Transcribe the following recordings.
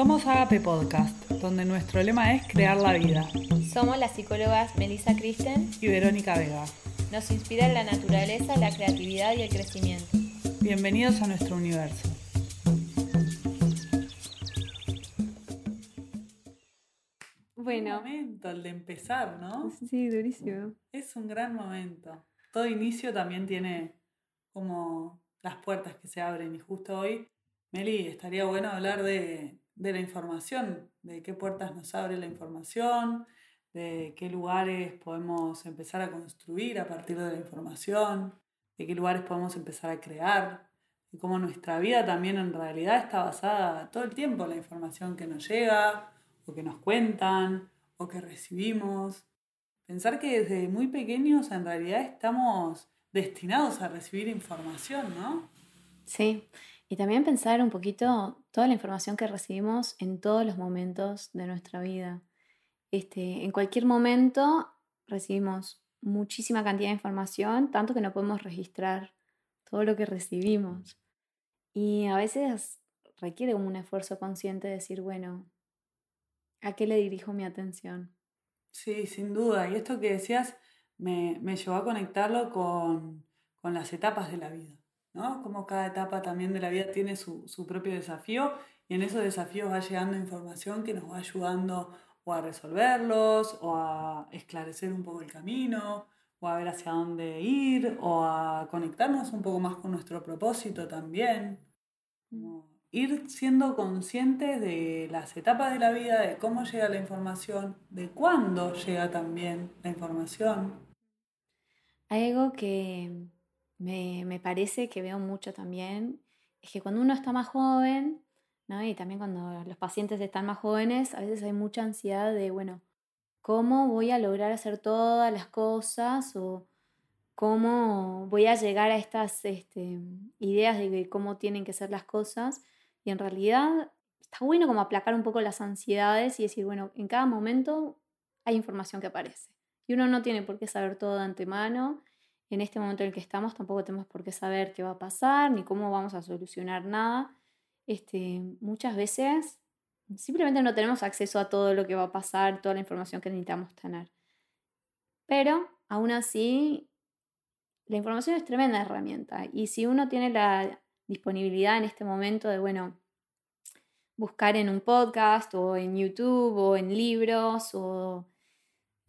Somos Agape Podcast, donde nuestro lema es crear la vida. Somos las psicólogas Melissa Christen y Verónica Vega. Nos inspira la naturaleza, la creatividad y el crecimiento. Bienvenidos a nuestro universo. Bueno. Un momento el de empezar, ¿no? Sí, durísimo. Es un gran momento. Todo inicio también tiene como las puertas que se abren y justo hoy, Meli, estaría bueno hablar de, de la información, de qué puertas nos abre la información, de qué lugares podemos empezar a construir a partir de la información, de qué lugares podemos empezar a crear, y cómo nuestra vida también en realidad está basada todo el tiempo en la información que nos llega, o que nos cuentan, o que recibimos. Pensar que desde muy pequeños en realidad estamos destinados a recibir información, ¿no? Sí, y también pensar un poquito toda la información que recibimos en todos los momentos de nuestra vida. Este, en cualquier momento recibimos muchísima cantidad de información, tanto que no podemos registrar todo lo que recibimos. Y a veces requiere un esfuerzo consciente de decir, bueno, ¿a qué le dirijo mi atención? Sí, sin duda. Y esto que decías me, me llevó a conectarlo con, con, las etapas de la vida, ¿no? Como cada etapa también de la vida tiene su, su propio desafío y en esos desafíos va llegando información que nos va ayudando o a resolverlos o a esclarecer un poco el camino o a ver hacia dónde ir o a conectarnos un poco más con nuestro propósito también. Ir siendo conscientes de las etapas de la vida, de cómo llega la información, de cuándo llega también la información. Algo que me, me parece que veo mucho también, es que cuando uno está más joven, ¿no? y también cuando los pacientes están más jóvenes, a veces hay mucha ansiedad de, bueno, ¿cómo voy a lograr hacer todas las cosas? o cómo voy a llegar a estas este, ideas de cómo tienen que ser las cosas. Y en realidad está bueno como aplacar un poco las ansiedades y decir, bueno, en cada momento hay información que aparece. Y uno no tiene por qué saber todo de antemano. En este momento en el que estamos tampoco tenemos por qué saber qué va a pasar ni cómo vamos a solucionar nada. Este, muchas veces simplemente no tenemos acceso a todo lo que va a pasar, toda la información que necesitamos tener. Pero aún así la información es tremenda herramienta y si uno tiene la disponibilidad en este momento de, bueno, buscar en un podcast o en YouTube o en libros o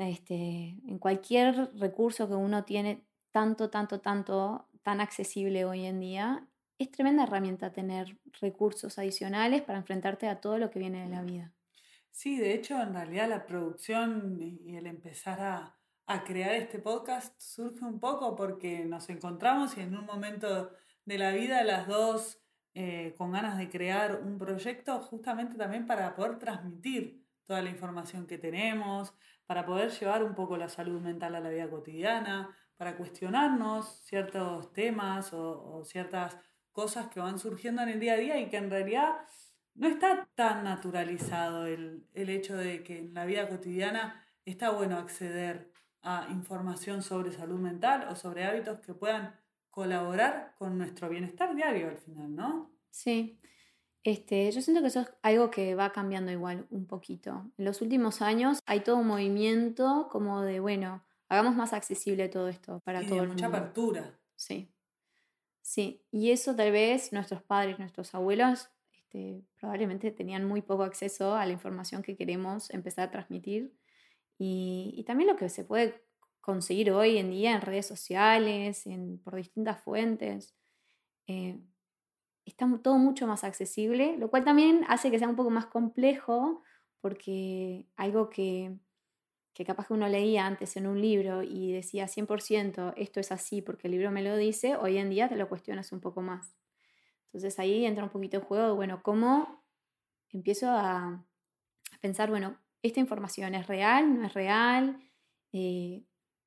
este, en cualquier recurso que uno tiene tanto, tanto, tanto, tan accesible hoy en día, es tremenda herramienta tener recursos adicionales para enfrentarte a todo lo que viene de la vida. Sí, de hecho, en realidad la producción y el empezar a, a crear este podcast surge un poco porque nos encontramos y en un momento de la vida las dos eh, con ganas de crear un proyecto justamente también para poder transmitir toda la información que tenemos, para poder llevar un poco la salud mental a la vida cotidiana, para cuestionarnos ciertos temas o, ciertas cosas que van surgiendo en el día a día y que en realidad no está tan naturalizado el, el hecho de que en la vida cotidiana está bueno acceder a información sobre salud mental o sobre hábitos que puedan colaborar con nuestro bienestar diario al final, ¿no? Sí. Este, yo siento que eso es algo que va cambiando igual un poquito. En los últimos años hay todo un movimiento como de, bueno, hagamos más accesible todo esto para todo el mucha mundo. apertura. Sí. Sí. Y eso tal vez nuestros padres, nuestros abuelos, este, probablemente tenían muy poco acceso a la información que queremos empezar a transmitir. Y, y también lo que se puede conseguir hoy en día en redes sociales, en, por distintas fuentes. Eh, está todo mucho más accesible, lo cual también hace que sea un poco más complejo, porque algo que, que capaz que uno leía antes en un libro y decía 100% esto es así porque el libro me lo dice, hoy en día te lo cuestionas un poco más. Entonces ahí entra un poquito el juego de, bueno, ¿cómo empiezo a, a pensar, bueno, esta información es real, no es real? Eh,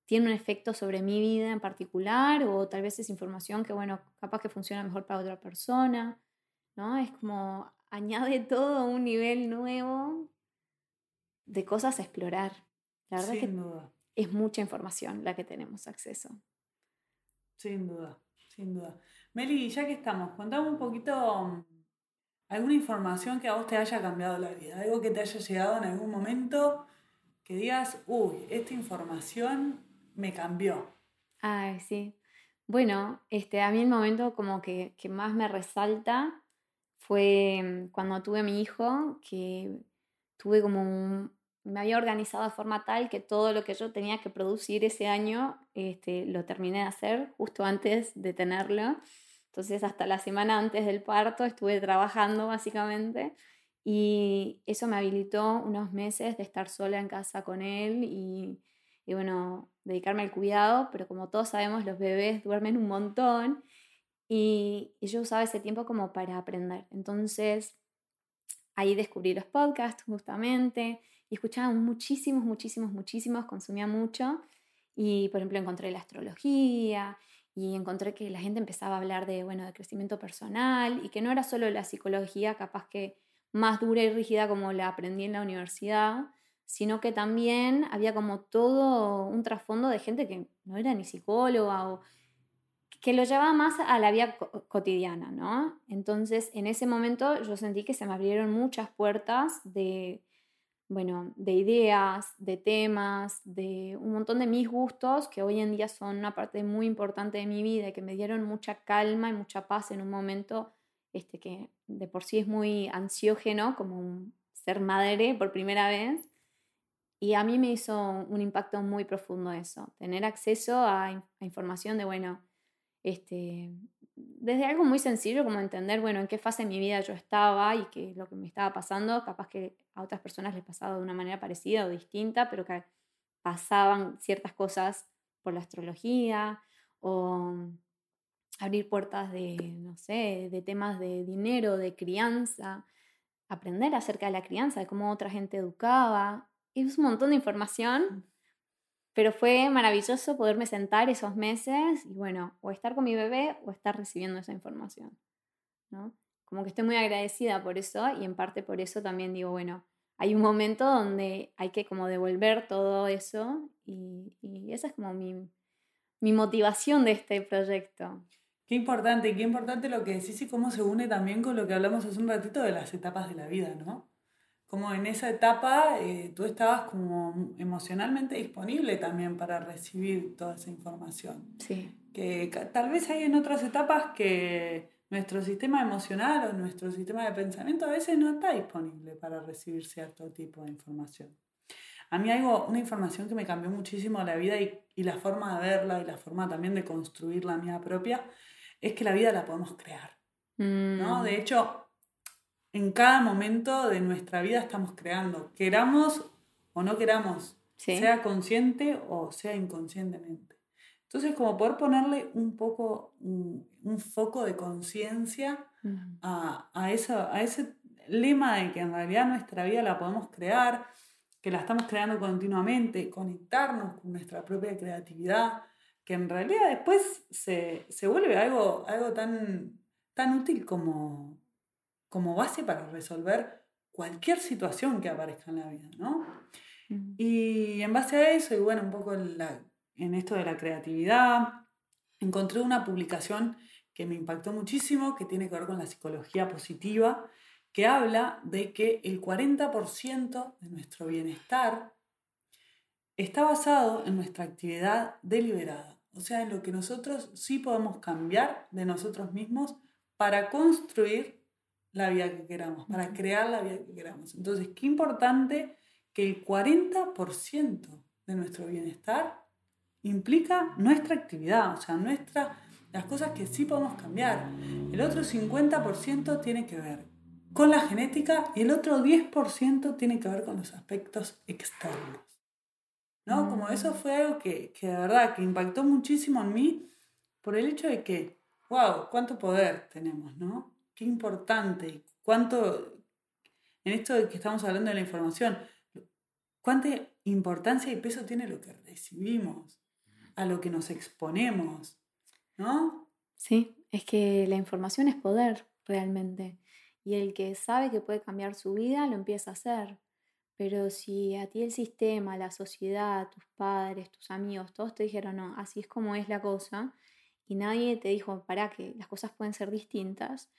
tiene un efecto sobre mi vida en particular o tal vez es información que, bueno, capaz que funciona mejor para otra persona, ¿no? Es como añade todo a un nivel nuevo de cosas a explorar. La verdad Sin es que duda. es mucha información la que tenemos acceso. Sin duda, Sin duda. Meli, ya que estamos, contame un poquito alguna información que a vos te haya cambiado la vida, algo que te haya llegado en algún momento que digas, uy, esta información me cambió. Ay, sí. Bueno, este, a mí el momento como que, que más me resalta fue mm, cuando tuve a mi hijo, que tuve como un, me había organizado de forma tal que todo lo que yo tenía que producir ese año este, lo terminé de hacer justo antes de tenerlo. Entonces hasta la semana antes del parto estuve trabajando básicamente y eso me habilitó unos meses de estar sola en casa con él y, y bueno, dedicarme al cuidado, pero como todos sabemos los bebés duermen un montón y, yo usaba ese tiempo como para aprender. Entonces ahí descubrí los podcasts justamente y escuchaba muchísimos, muchísimos, muchísimos, consumía mucho y por ejemplo encontré la astrología y encontré que la gente empezaba a hablar de, bueno, de crecimiento personal y que no era solo la psicología capaz que más dura y rígida como la aprendí en la universidad, sino que también había como todo un trasfondo de gente que no era ni psicóloga o que lo llevaba más a la vida cotidiana, ¿no? Entonces, en ese momento yo sentí que se me abrieron muchas puertas de, bueno, de ideas, de temas, de un montón de mis gustos que hoy en día son una parte muy importante de mi vida y que me dieron mucha calma y mucha paz en un momento este, que de por sí es muy ansiógeno, como ser madre por primera vez. Y a mí me hizo un impacto muy profundo eso, tener acceso a, información de, bueno, este, desde algo muy sencillo como entender, bueno, en qué fase de mi vida yo estaba y qué lo que me estaba pasando, capaz que a otras personas les pasaba de una manera parecida o distinta, pero que pasaban ciertas cosas por la astrología o abrir puertas de, no sé, de temas de dinero, de crianza, aprender acerca de la crianza, de cómo otra gente educaba. Es un montón de información pero fue maravilloso poderme sentar esos meses y bueno, o estar con mi bebé o estar recibiendo esa información, ¿no? Como que estoy muy agradecida por eso y en parte por eso también digo, bueno, hay un momento donde hay que como devolver todo eso y, y esa es como mi, mi motivación de este proyecto. Qué importante, qué importante lo que decís y cómo se une también con lo que hablamos hace un ratito de las etapas de la vida, ¿no? Como en esa etapa eh, tú estabas como emocionalmente disponible también para recibir toda esa información. Sí. Que tal vez hay en otras etapas que nuestro sistema emocional o nuestro sistema de pensamiento a veces no está disponible para recibir cierto tipo de información. A mí algo, una información que me cambió muchísimo la vida y, y la forma de verla y la forma también de construir la mía propia es que la vida la podemos crear. ¿no? Mm. De hecho, en cada momento de nuestra vida estamos creando, queramos o no queramos, sea consciente o sea inconscientemente. Entonces, como poder ponerle un poco, un, foco de conciencia a, a, a ese lema de que en realidad nuestra vida la podemos crear, que la estamos creando continuamente, conectarnos con nuestra propia creatividad, que en realidad después se, se vuelve algo, algo tan, tan útil como, como base para resolver cualquier situación que aparezca en la vida, ¿no? Y en base a eso, y bueno, un poco en, en esto de la creatividad, encontré una publicación que me impactó muchísimo, que tiene que ver con la psicología positiva, que habla de que el 40% de nuestro bienestar está basado en nuestra actividad deliberada, o sea, en lo que nosotros sí podemos cambiar de nosotros mismos para construir la vida que queramos, para crear la vida que queramos. Entonces, qué importante que el 40% de nuestro bienestar implica nuestra actividad, o sea, nuestra, las cosas que sí podemos cambiar. El otro 50% tiene que ver con la genética y el otro 10% tiene que ver con los aspectos externos. ¿No? Como eso fue algo que, que de verdad que impactó muchísimo en mí por el hecho de que, wow, cuánto poder tenemos, ¿no? Qué importante, cuánto, en esto de que estamos hablando de la información, cuánta importancia y peso tiene lo que recibimos, a lo que nos exponemos, ¿no? Sí, es que la información es poder realmente. Y el que sabe que puede cambiar su vida lo empieza a hacer. Pero si a ti el sistema, la sociedad, tus padres, tus amigos, todos te dijeron, no, así es como es la cosa, y nadie te dijo, para que las cosas pueden ser distintas,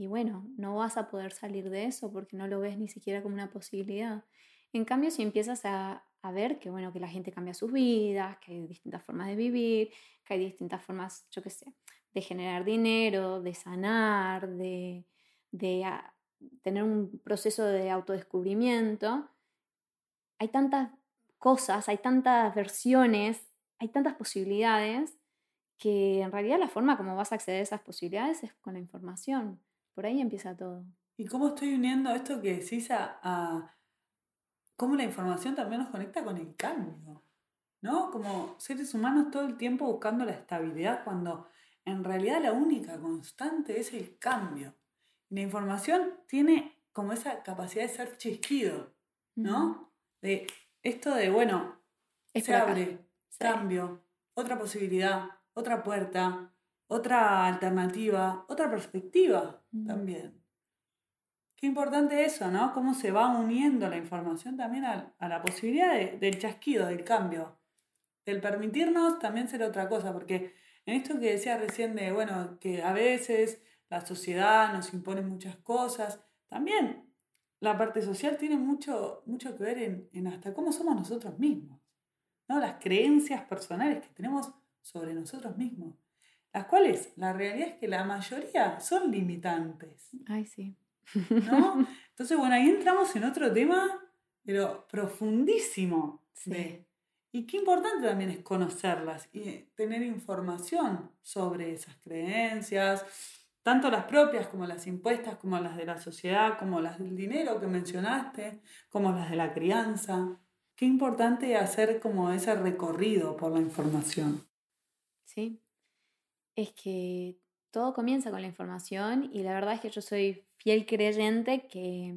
y bueno, no vas a poder salir de eso porque no lo ves ni siquiera como una posibilidad. En cambio, si empiezas a, a ver que, bueno, que la gente cambia sus vidas, que hay distintas formas de vivir, que hay distintas formas, yo qué sé, de generar dinero, de sanar, de, de tener un proceso de autodescubrimiento, hay tantas cosas, hay tantas versiones, hay tantas posibilidades que en realidad la forma como vas a acceder a esas posibilidades es con la información. Por ahí empieza todo. ¿Y cómo estoy uniendo esto que decís a, a cómo la información también nos conecta con el cambio? ¿No? Como seres humanos todo el tiempo buscando la estabilidad cuando en realidad la única constante es el cambio. la información tiene como esa capacidad de ser chisquido, ¿no? De esto de, bueno, se abre, cambio, otra posibilidad, otra puerta, otra alternativa, otra perspectiva también. Qué importante eso, ¿no? Cómo se va uniendo la información también a, la posibilidad del chasquido, del cambio, del permitirnos también ser otra cosa, porque en esto que decía recién de, bueno, que a veces la sociedad nos impone muchas cosas, también la parte social tiene mucho, mucho que ver en, en hasta cómo somos nosotros mismos, ¿no? Las creencias personales que tenemos sobre nosotros mismos, las cuales la realidad es que la mayoría son limitantes. Ay, sí. ¿No? Entonces, bueno, ahí entramos en otro tema, pero profundísimo. Sí. Y qué importante también es conocerlas y tener información sobre esas creencias, tanto las propias como las impuestas, como las de la sociedad, como las del dinero que mencionaste, como las de la crianza. Qué importante hacer como ese recorrido por la información. Sí, es que todo comienza con la información y la verdad es que yo soy fiel creyente que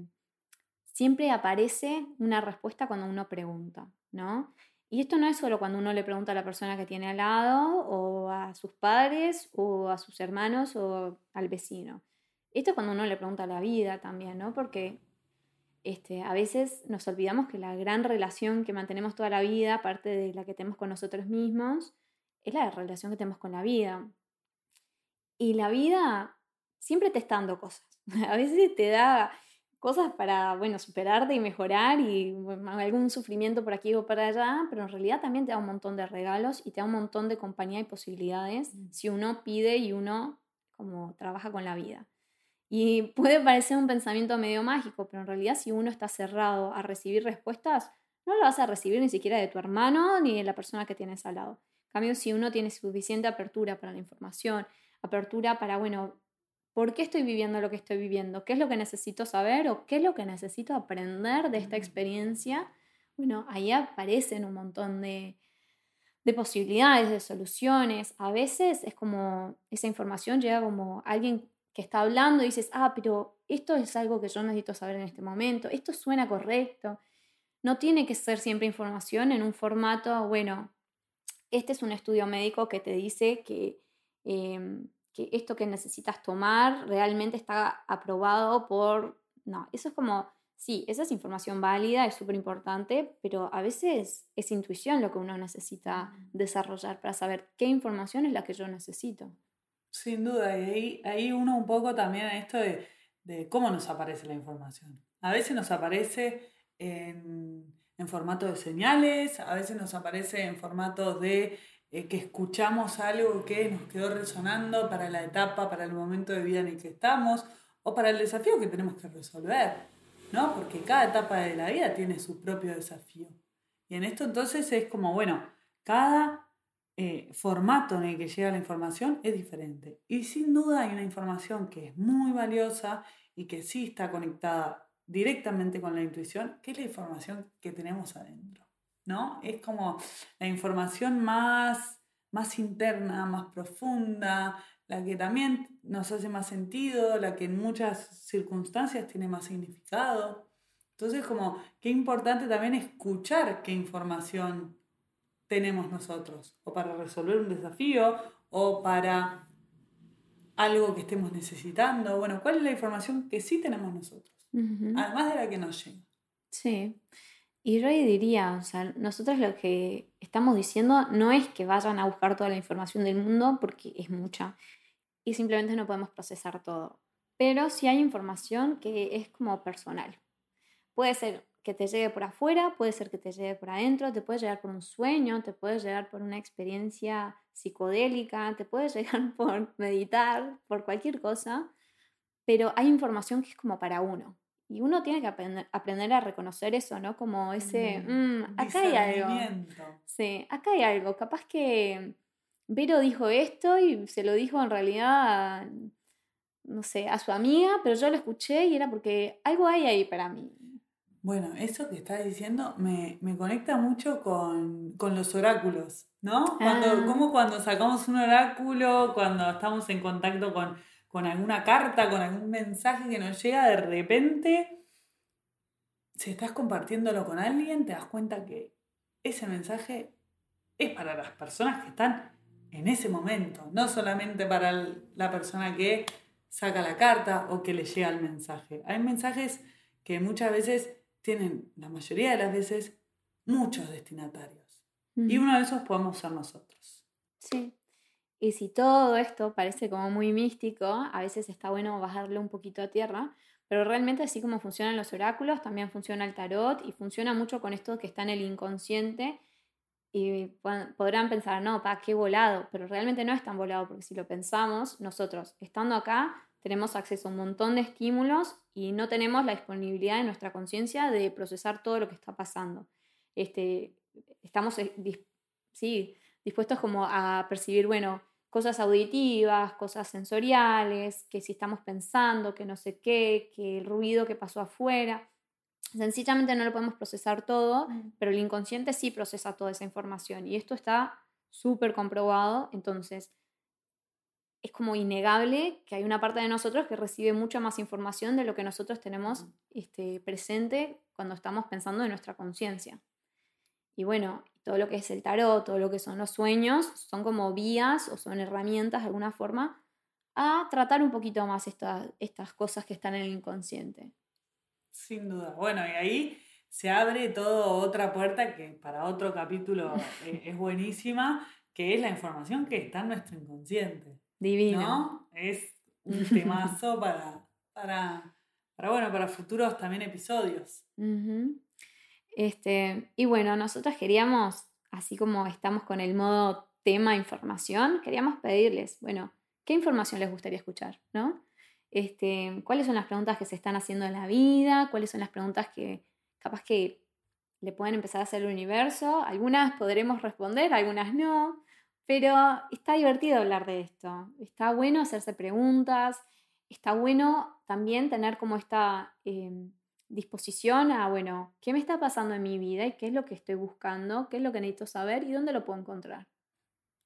siempre aparece una respuesta cuando uno pregunta, ¿no? Y esto no es solo cuando uno le pregunta a la persona que tiene al lado, o a sus padres, o a sus hermanos, o al vecino. Esto es cuando uno le pregunta a la vida también, ¿no? Porque este, a veces nos olvidamos que la gran relación que mantenemos toda la vida, aparte de la que tenemos con nosotros mismos, es la relación que tenemos con la vida. Y la vida siempre te está dando cosas. A veces te da cosas para, bueno, superarte y mejorar y algún sufrimiento por aquí o para allá, pero en realidad también te da un montón de regalos y te da un montón de compañía y posibilidades mm. si uno pide y uno como trabaja con la vida. Y puede parecer un pensamiento medio mágico, pero en realidad si uno está cerrado a recibir respuestas, no lo vas a recibir ni siquiera de tu hermano ni de la persona que tienes al lado. En cambio, si uno tiene suficiente apertura para la información, apertura para, bueno, ¿Por qué estoy viviendo lo que estoy viviendo? ¿Qué es lo que necesito saber o qué es lo que necesito aprender de esta experiencia? Bueno, ahí aparecen un montón de, posibilidades, de soluciones. A veces es como esa información llega como alguien que está hablando y dices, ah, pero esto es algo que yo necesito saber en este momento, esto suena correcto. No tiene que ser siempre información en un formato, bueno, este es un estudio médico que te dice que em, que esto que necesitas tomar realmente está aprobado por... No, eso es como, sí, esa es información válida, es súper importante, pero a veces es intuición lo que uno necesita desarrollar para saber qué información es la que yo necesito. Sin duda, y ahí, ahí uno un poco también a esto de, de, cómo nos aparece la información. A veces nos aparece en, en formato de señales, a veces nos aparece en formato de eh, que escuchamos algo que nos quedó resonando para la etapa, para el momento de vida en el que estamos o para el desafío que tenemos que resolver, ¿no? Porque cada etapa de la vida tiene su propio desafío. Y en esto entonces es como, bueno, cada eh, formato en el que llega la información es diferente. Y sin duda hay una información que es muy valiosa y que sí está conectada directamente con la intuición, que es la información que tenemos adentro. ¿No? Es como la información más, más interna, más profunda, la que también nos hace más sentido, la que en muchas circunstancias tiene más significado. Entonces, como qué importante también escuchar qué información tenemos nosotros, o para resolver un desafío, o para algo que estemos necesitando. Bueno, ¿cuál es la información que sí tenemos nosotros? Además de la que nos llega. Sí. Y yo ahí diría, o sea, nosotros lo que estamos diciendo no es que vayan a buscar toda la información del mundo, porque es mucha, y simplemente no podemos procesar todo. Pero sí hay información que es como personal. Puede ser que te llegue por afuera, puede ser que te llegue por adentro, te puede llegar por un sueño, te puede llegar por una experiencia psicodélica, te puede llegar por meditar, por cualquier cosa, pero hay información que es como para uno. Y uno tiene que aprender, a reconocer eso, ¿no? Como ese, mm, acá hay algo. Sí, acá hay algo. Capaz que Vero dijo esto y se lo dijo en realidad, no sé, a su amiga, pero yo lo escuché y era porque algo hay ahí para mí. Bueno, eso que estás diciendo me, conecta mucho con, los oráculos, ¿no? Cuando, ah. Como cuando sacamos un oráculo, cuando estamos en contacto con, con alguna carta, con algún mensaje que nos llega de repente, si estás compartiéndolo con alguien, te das cuenta que ese mensaje es para las personas que están en ese momento, no solamente para la persona que saca la carta o que le llega el mensaje. Hay mensajes que muchas veces tienen la mayoría de las veces muchos destinatarios. Y uno de esos podemos ser nosotros. Sí. Y si todo esto parece como muy místico, a veces está bueno bajarle un poquito a tierra, pero realmente así como funcionan los oráculos, también funciona el tarot y funciona mucho con esto que está en el inconsciente. Y podrán pensar, no, pa, qué volado, pero realmente no es tan volado, porque si lo pensamos, nosotros, estando acá, tenemos acceso a un montón de estímulos y no tenemos la disponibilidad de nuestra conciencia de procesar todo lo que está pasando. Este, estamos eh, sí, dispuestos como a percibir, bueno, cosas auditivas, cosas sensoriales, que si estamos pensando, que no sé qué, que el ruido que pasó afuera. Sencillamente no lo podemos procesar todo, mm. pero el inconsciente sí procesa toda esa información y esto está súper comprobado. Entonces, es como innegable que hay una parte de nosotros que recibe mucha más información de lo que nosotros tenemos este, presente cuando estamos pensando en nuestra conciencia. Y bueno, todo lo que es el tarot, todo lo que son los sueños, son como vías o son herramientas de alguna forma a tratar un poquito más estas, estas cosas que están en el inconsciente. Sin duda. Bueno, y ahí se abre toda otra puerta que para otro capítulo eh, es buenísima, que es la información que está en nuestro inconsciente. Divino. Es un temazo para, para, para, bueno, para futuros también episodios. este, y bueno, nosotros queríamos, así como estamos con el modo tema información, queríamos pedirles, bueno, ¿qué información les gustaría escuchar? ¿no? Este, ¿Cuáles son las preguntas que se están haciendo en la vida? ¿Cuáles son las preguntas que capaz que le pueden empezar a hacer el universo? Algunas podremos responder, algunas no. Pero está divertido hablar de esto, está bueno hacerse preguntas, está bueno también tener como esta em, disposición a, bueno, ¿qué me está pasando en mi vida y qué es lo que estoy buscando, qué es lo que necesito saber y dónde lo puedo encontrar?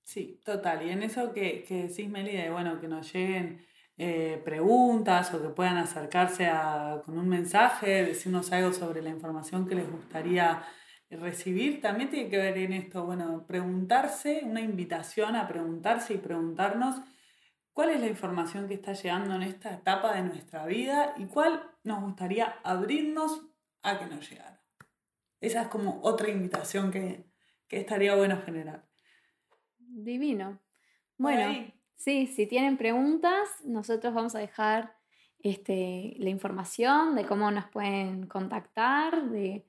Sí, total. Y en eso que, que decís, Meli, de bueno, que nos lleguen eh, preguntas o que puedan acercarse con un mensaje, decirnos algo sobre la información que les gustaría recibir también tiene que ver en esto, bueno, preguntarse, una invitación a preguntarse y preguntarnos cuál es la información que está llegando en esta etapa de nuestra vida y cuál nos gustaría abrirnos a que nos llegara. Esa es como otra invitación que, estaría bueno generar. Divino. Bueno, sí, si tienen preguntas, nosotros vamos a dejar este, la información de cómo nos pueden contactar, de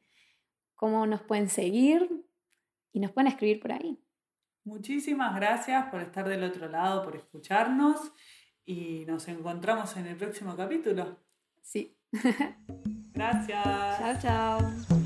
cómo nos pueden seguir y nos pueden escribir por ahí. Muchísimas gracias por estar del otro lado, por escucharnos y nos encontramos en el próximo capítulo. Sí. gracias. Chao, chao.